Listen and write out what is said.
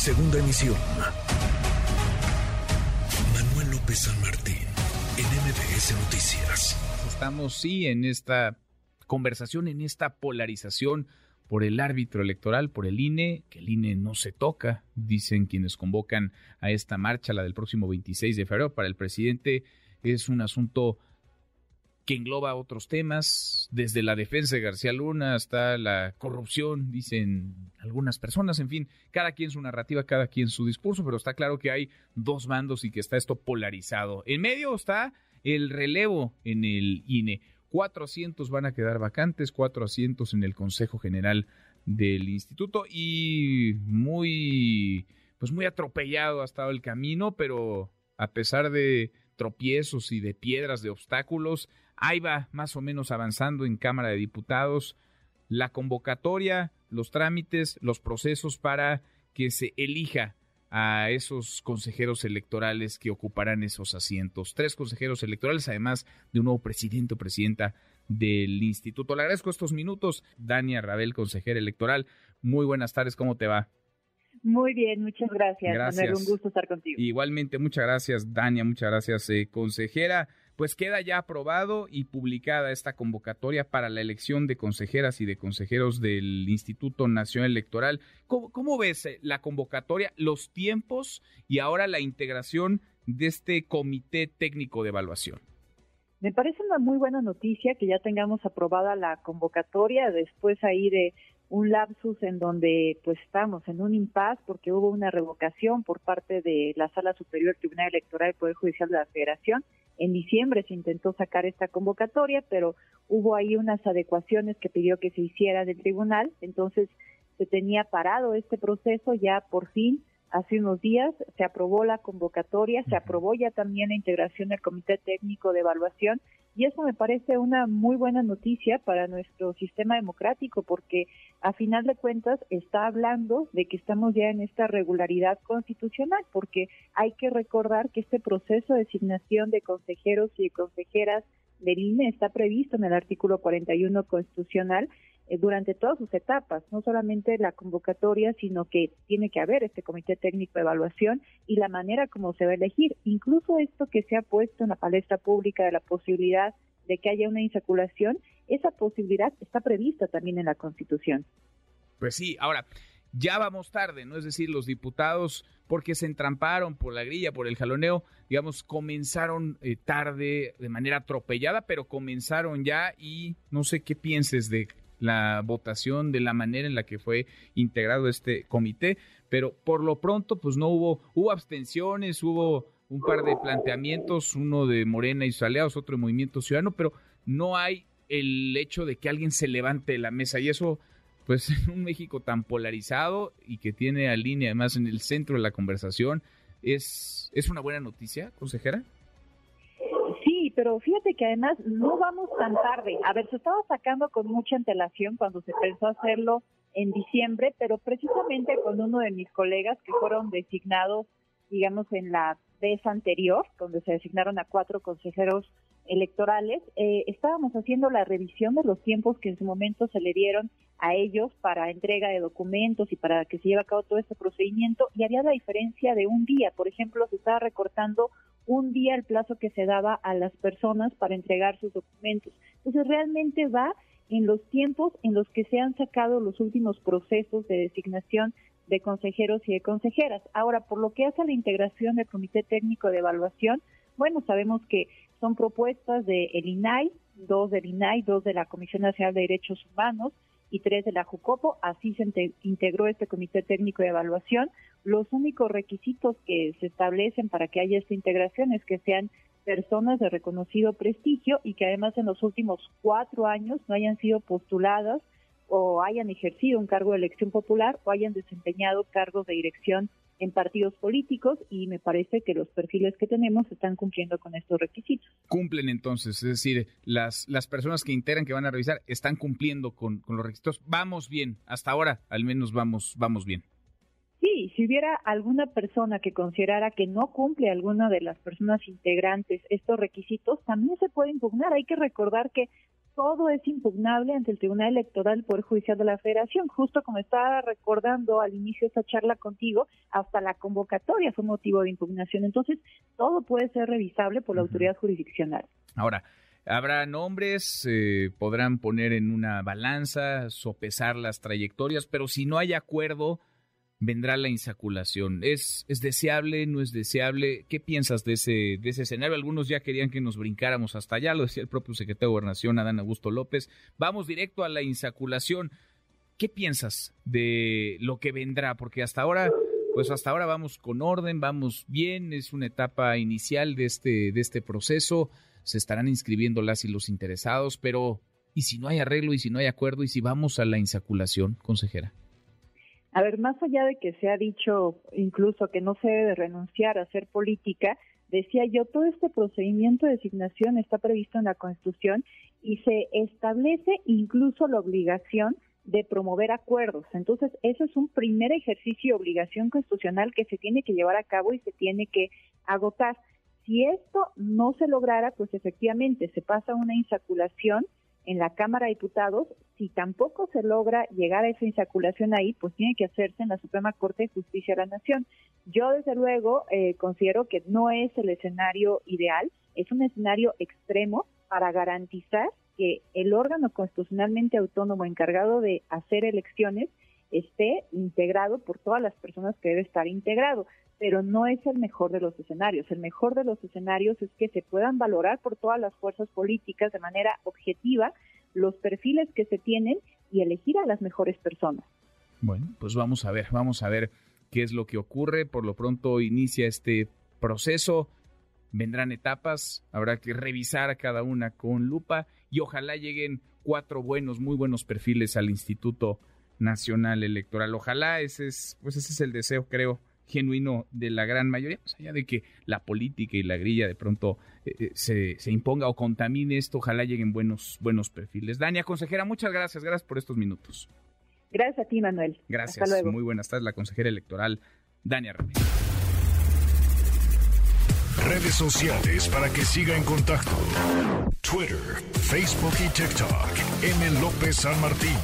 Segunda emisión. Manuel López San Martín, en MBS Noticias. Estamos, sí, en esta conversación, en esta polarización por el árbitro electoral, por el INE, que el INE no se toca, dicen quienes convocan a esta marcha, la del próximo 26 de febrero, para el presidente es un asunto que engloba otros temas, desde la defensa de García Luna hasta la corrupción, dicen algunas personas, en fin, cada quien su narrativa, cada quien su discurso, pero está claro que hay dos bandos y que está esto polarizado. En medio está el relevo en el INE. Cuatro asientos van a quedar vacantes, cuatro asientos en el Consejo General del Instituto y muy, pues muy atropellado ha estado el camino, pero a pesar de tropiezos y de piedras, de obstáculos, Ahí va más o menos avanzando en Cámara de Diputados la convocatoria, los trámites, los procesos para que se elija a esos consejeros electorales que ocuparán esos asientos. Tres consejeros electorales, además de un nuevo presidente o presidenta del instituto. Le agradezco estos minutos, Dania Rabel, consejera electoral. Muy buenas tardes, ¿cómo te va? Muy bien, muchas gracias. Gracias. un gusto estar contigo. Igualmente, muchas gracias, Dania, muchas gracias, eh, consejera pues queda ya aprobado y publicada esta convocatoria para la elección de consejeras y de consejeros del Instituto Nacional Electoral. ¿Cómo, ves eh, la convocatoria, los tiempos y ahora la integración de este comité técnico de evaluación? Me parece una muy buena noticia que ya tengamos aprobada la convocatoria después ahí de un lapsus en donde pues estamos en un impas porque hubo una revocación por parte de la Sala Superior Tribunal Electoral del Poder Judicial de la Federación. En diciembre se intentó sacar esta convocatoria, pero hubo ahí unas adecuaciones que pidió que se hiciera del tribunal, entonces se tenía parado este proceso ya por fin. Hace unos días se aprobó la convocatoria, se aprobó ya también la integración del Comité Técnico de Evaluación y eso me parece una muy buena noticia para nuestro sistema democrático porque a final de cuentas está hablando de que estamos ya en esta regularidad constitucional porque hay que recordar que este proceso de designación de consejeros y de consejeras del INE está previsto en el artículo 41 constitucional durante todas sus etapas, no solamente la convocatoria, sino que tiene que haber este comité técnico de evaluación y la manera como se va a elegir. Incluso esto que se ha puesto en la palestra pública de la posibilidad de que haya una insaculación, esa posibilidad está prevista también en la Constitución. Pues sí, ahora, ya vamos tarde, ¿no? Es decir, los diputados, porque se entramparon por la grilla, por el jaloneo, digamos, comenzaron eh, tarde, de manera atropellada, pero comenzaron ya y no sé qué pienses de la votación, de la manera en la que fue integrado este comité, pero por lo pronto pues no hubo, hubo abstenciones, hubo un par de planteamientos, uno de Morena y sus aliados, otro de Movimiento Ciudadano, pero no hay el hecho de que alguien se levante de la mesa y eso pues en un México tan polarizado y que tiene a línea además en el centro de la conversación, ¿es, es una buena noticia, consejera? Pero fíjate que además no vamos tan tarde. A ver, se estaba sacando con mucha antelación cuando se pensó hacerlo en diciembre, pero precisamente con uno de mis colegas que fueron designados, digamos, en la vez anterior, donde se designaron a cuatro consejeros electorales, eh, estábamos haciendo la revisión de los tiempos que en su momento se le dieron a ellos para entrega de documentos y para que se lleve a cabo todo este procedimiento y había la diferencia de un día. Por ejemplo, se estaba recortando un día el plazo que se daba a las personas para entregar sus documentos. Entonces, realmente va en los tiempos en los que se han sacado los últimos procesos de designación de consejeros y de consejeras. Ahora, por lo que hace a la integración del Comité Técnico de Evaluación, bueno, sabemos que son propuestas del el INAI, dos del INAI, dos de la Comisión Nacional de Derechos Humanos y tres de la JUCOPO. Así se integró este Comité Técnico de Evaluación. Los únicos requisitos que se establecen para que haya esta integración es que sean personas de reconocido prestigio y que además en los últimos cuatro años no hayan sido postuladas o hayan ejercido un cargo de elección popular o hayan desempeñado cargos de dirección en partidos políticos y me parece que los perfiles que tenemos están cumpliendo con estos requisitos. Cumplen entonces, es decir, las, las personas que integran, que van a revisar, están cumpliendo con, con los requisitos. Vamos bien, hasta ahora al menos vamos, vamos bien. Sí, si hubiera alguna persona que considerara que no cumple alguna de las personas integrantes estos requisitos, también se puede impugnar. Hay que recordar que todo es impugnable ante el Tribunal Electoral Poder Judicial de la Federación. Justo como estaba recordando al inicio de esta charla contigo, hasta la convocatoria fue motivo de impugnación. Entonces, todo puede ser revisable por la autoridad jurisdiccional. Ahora, Habrá nombres, eh, podrán poner en una balanza, sopesar las trayectorias, pero si no hay acuerdo, vendrá la insaculación. ¿Es, ¿Es deseable? ¿No es deseable? ¿Qué piensas de ese, de ese escenario? Algunos ya querían que nos brincáramos hasta allá, lo decía el propio secretario de Gobernación, Adán Augusto López. Vamos directo a la insaculación. ¿Qué piensas de lo que vendrá? Porque hasta ahora, pues hasta ahora vamos con orden, vamos bien, es una etapa inicial de este, de este proceso, se estarán inscribiendo las y los interesados, pero ¿y si no hay arreglo, y si no hay acuerdo, y si vamos a la insaculación, consejera? A ver, más allá de que se ha dicho incluso que no se debe renunciar a hacer política, decía yo, todo este procedimiento de designación está previsto en la Constitución y se establece incluso la obligación de promover acuerdos. Entonces, eso es un primer ejercicio de obligación constitucional que se tiene que llevar a cabo y se tiene que agotar. Si esto no se lograra, pues efectivamente se pasa a una insaculación en la Cámara de Diputados, si tampoco se logra llegar a esa insaculación ahí, pues tiene que hacerse en la Suprema Corte de Justicia de la Nación. Yo, desde luego, eh, considero que no es el escenario ideal, es un escenario extremo para garantizar que el órgano constitucionalmente autónomo encargado de hacer elecciones esté integrado por todas las personas que debe estar integrado pero no es el mejor de los escenarios. El mejor de los escenarios es que se puedan valorar por todas las fuerzas políticas de manera objetiva los perfiles que se tienen y elegir a las mejores personas. Bueno, pues vamos a ver, vamos a ver qué es lo que ocurre. Por lo pronto inicia este proceso. Vendrán etapas, habrá que revisar cada una con lupa y ojalá lleguen cuatro buenos, muy buenos perfiles al Instituto Nacional Electoral. Ojalá ese es, pues ese es el deseo, creo, genuino de la gran mayoría, más allá de que la política y la grilla de pronto eh, eh, se, se, imponga o contamine esto, ojalá lleguen buenos, buenos perfiles. Dania, consejera, muchas gracias, gracias por estos minutos. Gracias a ti, Manuel. Gracias, muy buenas tardes, la consejera electoral, Dania Ramírez. Redes sociales para que siga en contacto: Twitter, Facebook y TikTok. M. López San Martín.